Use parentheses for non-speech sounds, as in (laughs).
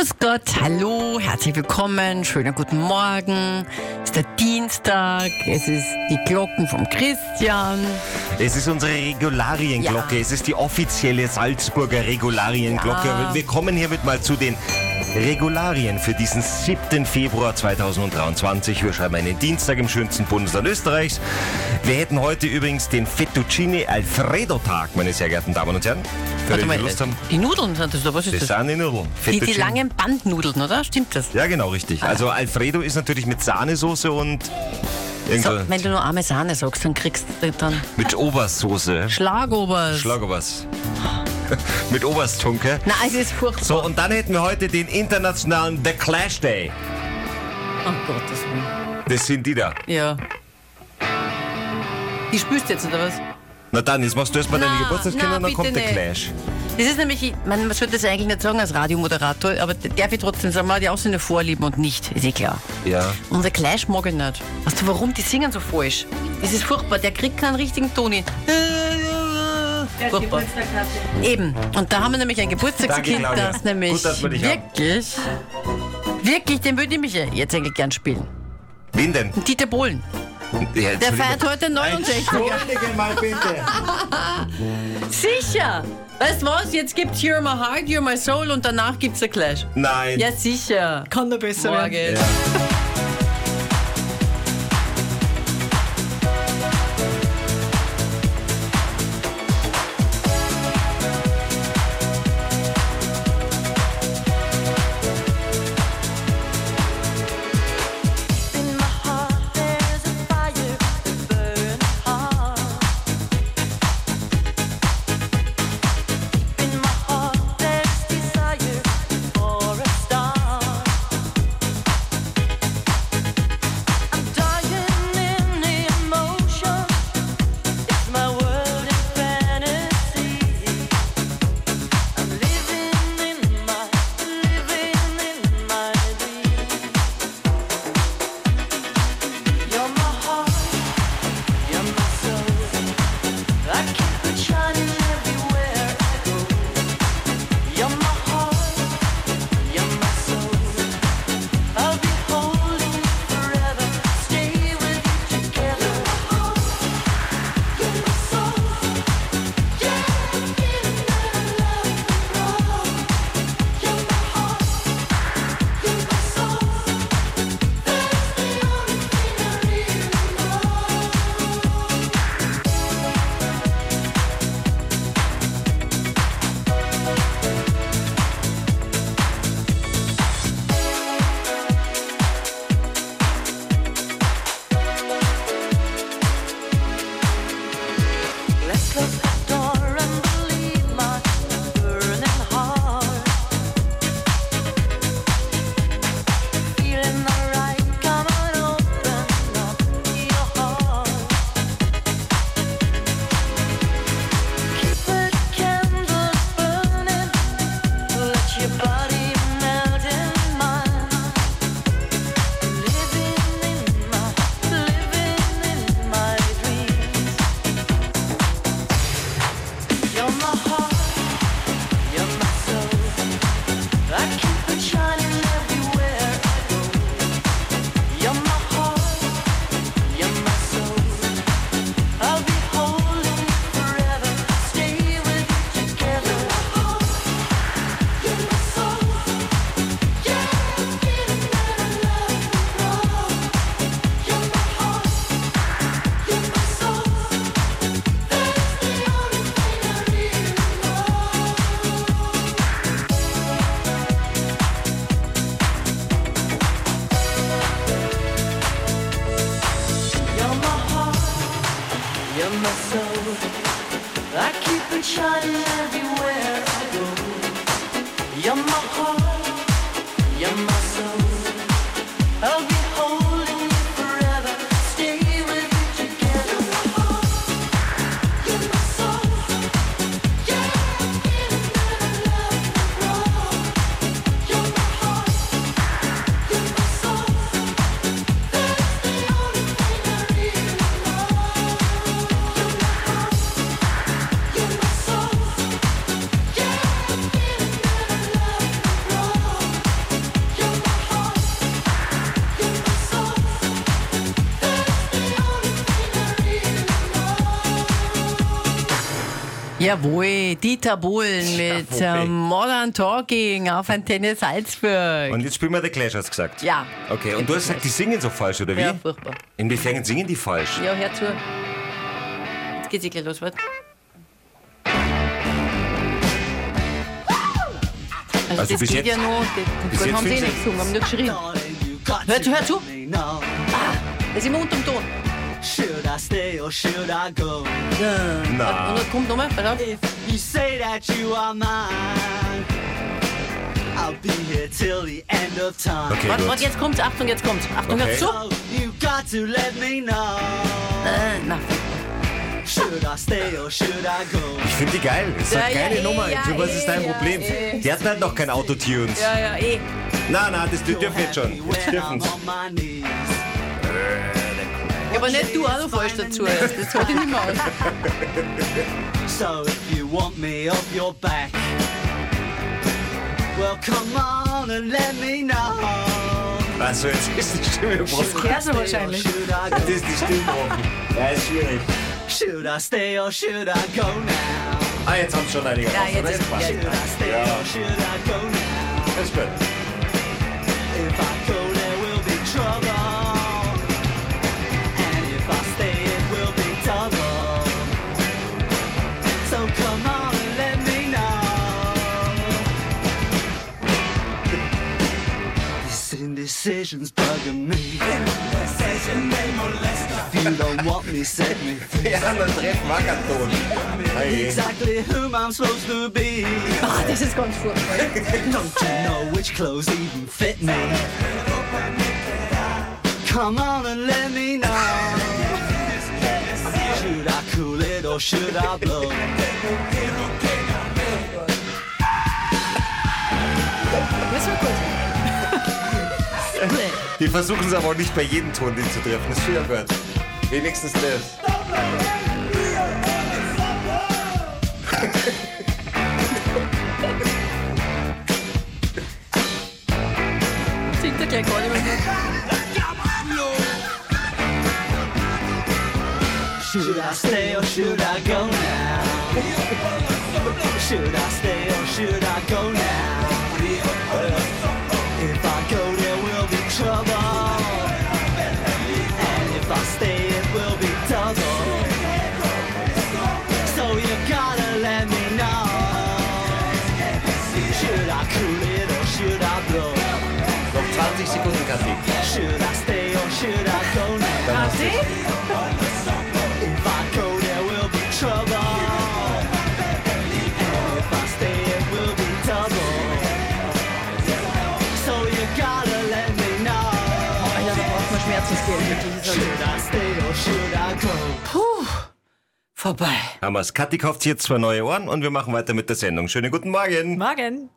Grüß Gott, hallo, herzlich willkommen, schönen guten Morgen. Es ist der Dienstag, es ist die Glocken vom Christian. Es ist unsere Regularienglocke, Ja. es ist die offizielle Salzburger Regularienglocke. Ja. Wir kommen hiermit mal zu den Regularien für diesen 7. Februar 2023. Wir schreiben einen Dienstag im schönsten Bundesland Österreichs. Wir hätten heute übrigens den Fettuccine Alfredo Tag, meine sehr geehrten Damen und Herren. Für Warte die mal, Lust haben. die Nudeln sind das, oder was ist Das das? sind die Nudeln. Die, die langen Bandnudeln, oder? Stimmt das? Ja, genau, richtig. Also Alfredo ist natürlich mit Sahnesoße und So, wenn du nur arme Sahne sagst, dann kriegst du dann mit Obersoße. Schlagobers. Schlag was. (laughs) mit Obersttunke. Na, es ist furchtbar. So, und dann hätten wir heute den internationalen The Clash Day. Oh Gottes Willen. Das sind die da. Ja. Die spürst du jetzt, oder was? Na dann, jetzt machst du erstmal deine Geburtstagskinder und dann kommt der. Clash. Das ist nämlich, ich- man, man sollte das eigentlich nicht sagen als Radiomoderator, aber darf ich trotzdem sagen, man hat ja auch seine Vorlieben und nicht, ist eh klar. Ja. Unser Clash mag ich nicht. Weißt du warum? Die singen so falsch. Das ist furchtbar, der kriegt keinen richtigen Toni. Furchtbar. Eben. Und da haben wir nämlich ein Geburtstagskind, Danke, das nämlich Gut, dass wir dich haben. wirklich, wirklich, den würde ich mich jetzt eigentlich gern spielen. Wen denn? Dieter Bohlen. Ja, Der feiert heute 69. Entschuldige mal bitte. (laughs) Sicher. Weißt du was? Jetzt gibt's You're My Heart, You're My Soul und danach gibt's der Clash. Nein. Ja, sicher. Kann der besser Morgen. Ja. You're my Jawohl, Dieter Bohlen (laughs) mit Jawohl. ähm, Modern Talking auf Antenne Salzburg. Und jetzt spielen wir The Clash, hast du gesagt? Ja. Okay, und du hast gesagt, die singen so falsch, oder wie? Ja, furchtbar. Inwiefern singen die falsch? Ja, hör zu. Jetzt geht's eh gleich los, warte. Also, Also das bis geht jetzt- ja noch. bis Das jetzt haben sie eh nicht gesungen, haben nur geschrien. Hör zu, hör zu. Das ist immer unterm Ton. Should I stay or should I go? Na, Und dann kommt nochmal, auf. If you say that you are mine, I'll be here till the end of time. okay, Warte, gut. warte, jetzt kommt's. Achtung, jetzt kommt's. Achtung, Okay. hör zu. So you got to let me know. Äh, na, Should I stay or should I go? Ich finde die geil. Das ist eine Ja, ja, geile eh, Nummer. ja, Du, was ist dein ja, Problem? eh. Die hatten halt noch kein Autotunes. ja, ja, eh. Na, na, das dürfen jetzt schon. When Jetzt dürfen I'm on my knees. Ja, aber nicht du auch noch falsch dazu. Das hat ich nicht mehr aus. So if you want me off your back, well come on and let me know. Also, jetzt ist die Stimme gebrochen. Stay or wahrscheinlich. Should I Jetzt go? ist die Stimme gebrochen. Ja, ist schwierig. Should I stay or should I go now? Ah, jetzt haben es schon einige Ja, raus, jetzt oder? ist- passt. ja, Should I stay Ja. or should I go now? Das ist gut. Indecision's bugging me. If you don't want me, set me free. Ja, dann treffen Wackerton. Hey. Exactly whom I'm supposed to be. Ah, das ist ganz furchtbar. Don't you know which clothes even fit me? Come on and let me know. Should I cool it or should I blow? Die versuchen es aber auch nicht bei jedem Ton, den zu treffen. Das ist gut. Wenigstens das. Should I stay or should I go now? Should I stay or should I go now? I cool it or should I blow? Noch 20 Sekunden, Kathi. Should I stay or should I go now? If I go, there will be trouble. And if I stay, it will be double. So you gotta let me know. Alter, da braucht man Schmerzensgeld. Wirklich. ist Should I stay or should I go? Puh. Vorbei. wir's. Kathi kauft jetzt zwei neue Ohren und wir machen weiter mit der Sendung. Schönen guten Morgen. Morgen.